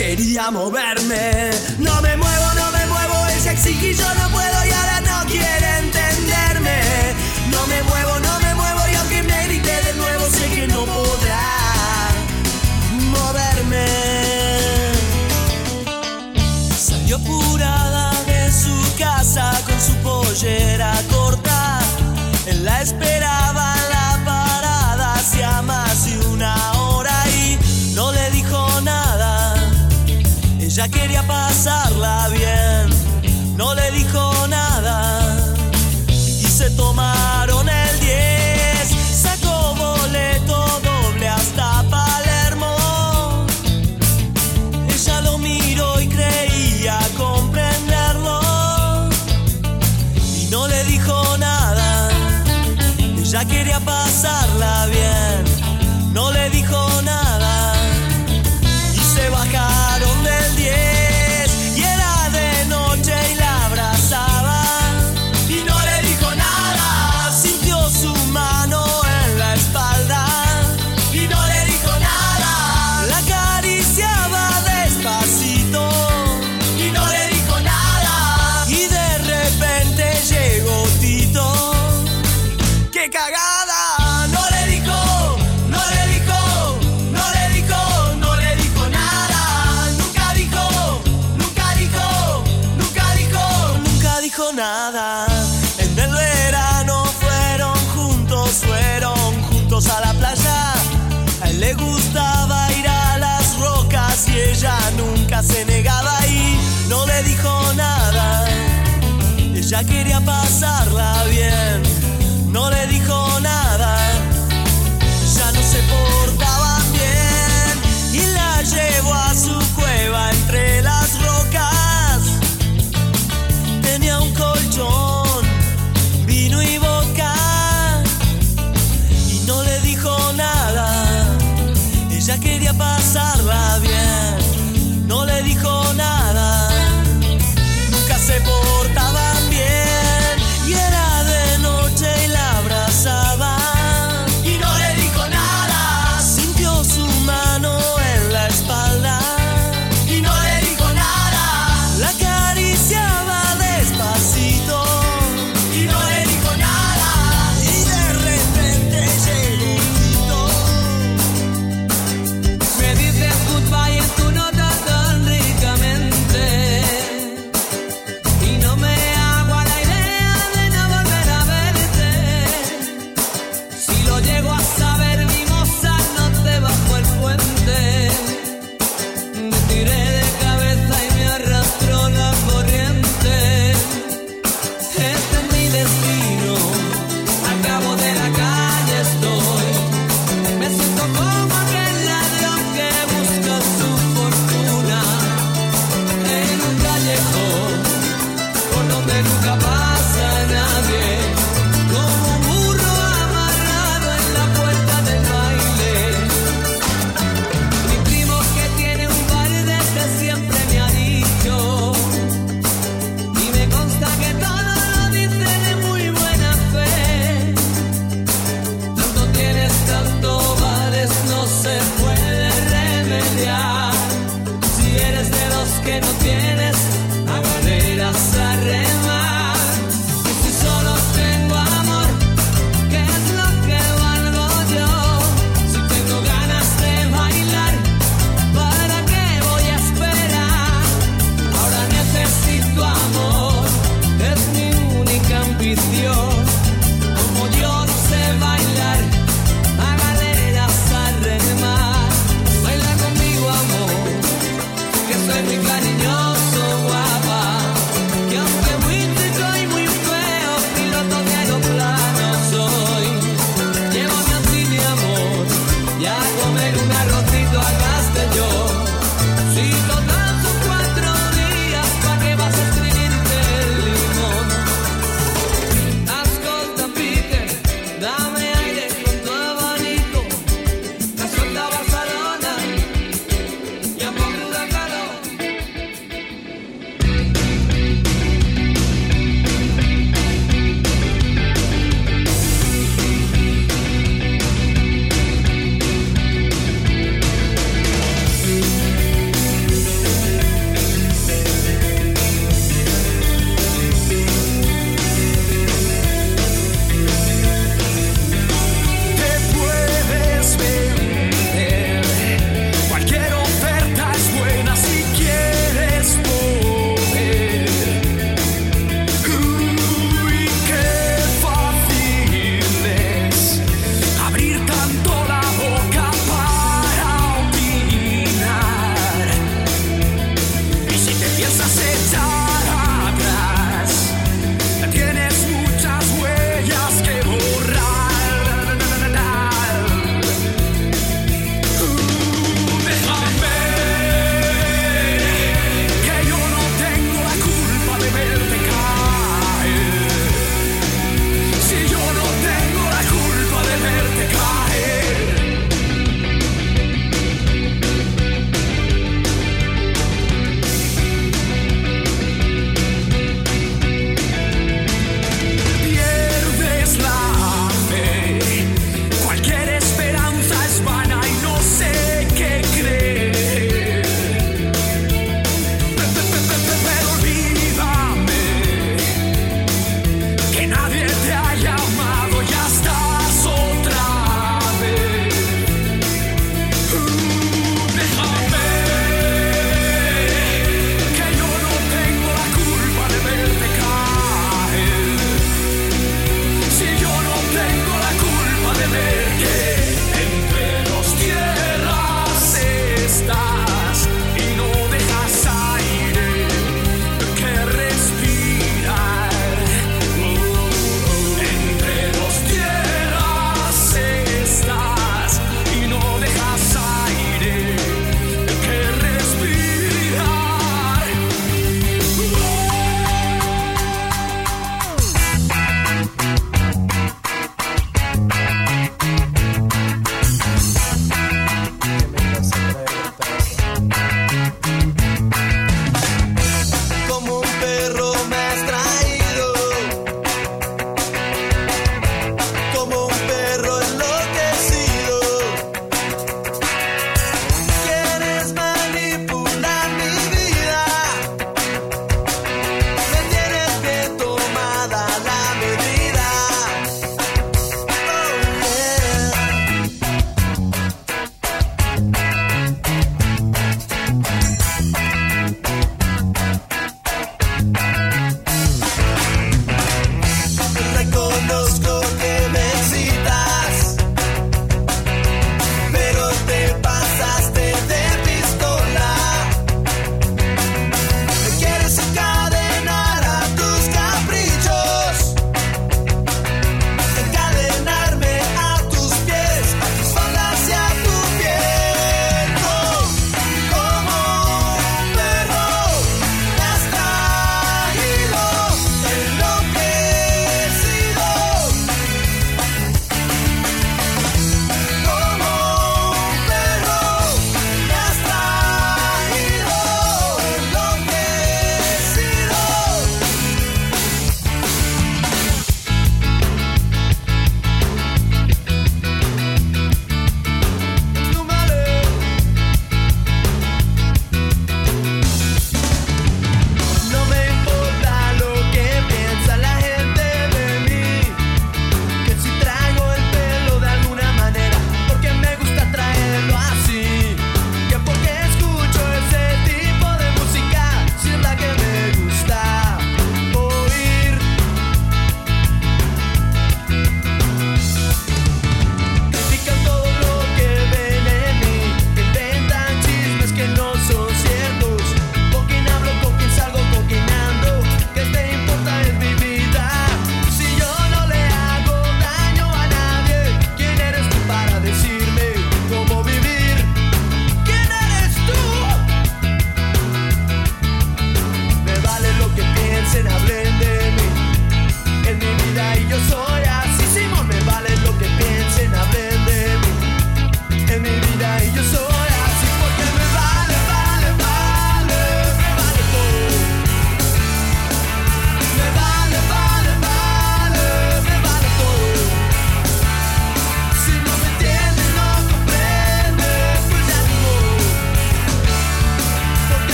Quería moverme, no me muevo, no me muevo. Ella exige y yo no puedo y ahora no quiere entenderme. No me muevo, no me muevo y aunque me grite de nuevo sé que no podrá moverme. Salió apurada de su casa con su pollera corta en la espera quería pasarla bien. No le dijo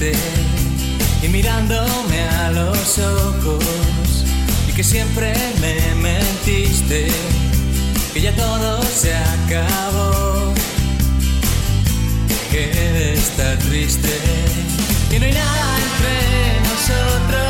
y mirándome a los ojos y que siempre me mentiste, que ya todo se acabó, que está triste, que no hay nada entre nosotros.